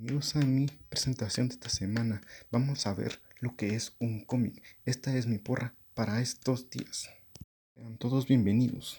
Bienvenidos a mi presentación de esta semana. Vamos a ver lo que es un cómic. Esta es mi porra para estos días. Sean todos bienvenidos.